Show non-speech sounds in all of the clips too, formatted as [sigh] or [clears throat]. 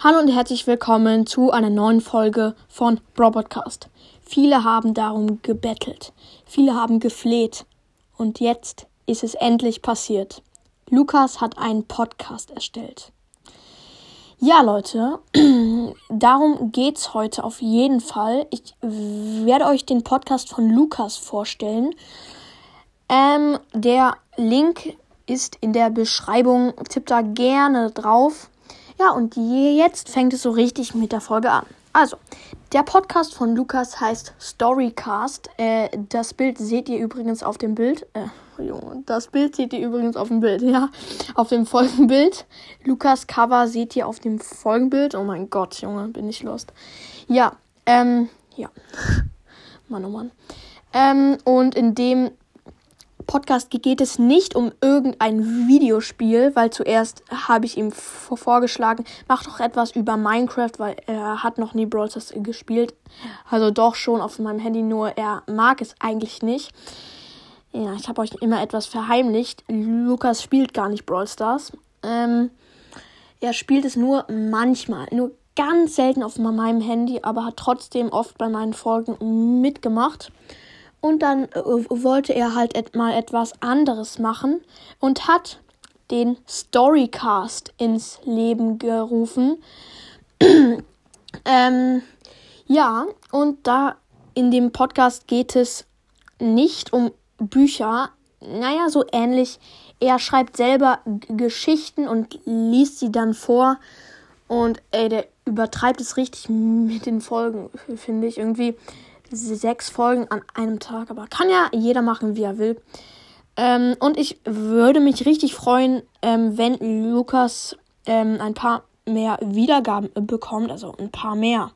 Hallo und herzlich willkommen zu einer neuen Folge von Bro Podcast. Viele haben darum gebettelt, viele haben gefleht und jetzt ist es endlich passiert. Lukas hat einen Podcast erstellt. Ja, Leute, [clears throat] darum geht's heute auf jeden Fall. Ich werde euch den Podcast von Lukas vorstellen. Ähm, der Link ist in der Beschreibung. Tippt da gerne drauf. Ja, und jetzt fängt es so richtig mit der Folge an. Also, der Podcast von Lukas heißt Storycast. Äh, das Bild seht ihr übrigens auf dem Bild. Äh, Junge, das Bild seht ihr übrigens auf dem Bild, [laughs] ja. Auf dem Folgenbild. Lukas Cover seht ihr auf dem Folgenbild. Oh mein Gott, Junge, bin ich lost. Ja, ähm, ja. [laughs] Mann, oh Mann. Ähm, und in dem Podcast geht es nicht um irgendein Videospiel, weil zuerst habe ich ihm vorgeschlagen, mach doch etwas über Minecraft, weil er hat noch nie Brawl Stars gespielt. Also doch schon auf meinem Handy, nur er mag es eigentlich nicht. Ja, ich habe euch immer etwas verheimlicht. Lukas spielt gar nicht Brawl Stars. Ähm, er spielt es nur manchmal, nur ganz selten auf meinem Handy, aber hat trotzdem oft bei meinen Folgen mitgemacht. Und dann äh, wollte er halt et mal etwas anderes machen und hat den Storycast ins Leben gerufen. [clears throat] ähm, ja, und da in dem Podcast geht es nicht um Bücher. Naja, so ähnlich. Er schreibt selber G Geschichten und liest sie dann vor. Und ey, der übertreibt es richtig [laughs] mit den Folgen, finde ich irgendwie sechs Folgen an einem Tag, aber kann ja jeder machen, wie er will. Ähm, und ich würde mich richtig freuen, ähm, wenn Lukas ähm, ein paar mehr Wiedergaben bekommt, also ein paar mehr.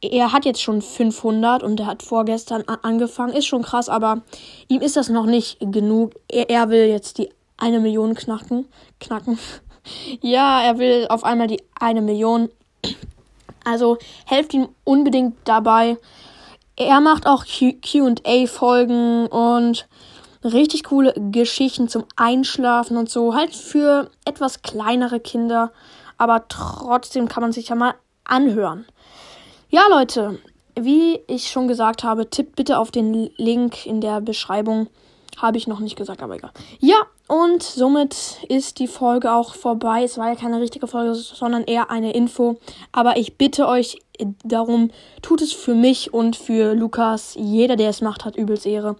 Er hat jetzt schon 500 und er hat vorgestern angefangen, ist schon krass, aber ihm ist das noch nicht genug. Er, er will jetzt die eine Million knacken. Knacken. [laughs] ja, er will auf einmal die eine Million. Also helft ihm unbedingt dabei. Er macht auch QA-Folgen und richtig coole Geschichten zum Einschlafen und so. Halt für etwas kleinere Kinder. Aber trotzdem kann man sich ja mal anhören. Ja, Leute, wie ich schon gesagt habe, tippt bitte auf den Link in der Beschreibung. Habe ich noch nicht gesagt, aber egal. Ja, und somit ist die Folge auch vorbei. Es war ja keine richtige Folge, sondern eher eine Info. Aber ich bitte euch darum, tut es für mich und für Lukas. Jeder, der es macht, hat übelst Ehre.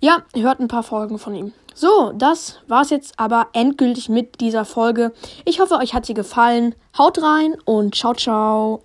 Ja, hört ein paar Folgen von ihm. So, das war's jetzt aber endgültig mit dieser Folge. Ich hoffe, euch hat sie gefallen. Haut rein und ciao, ciao.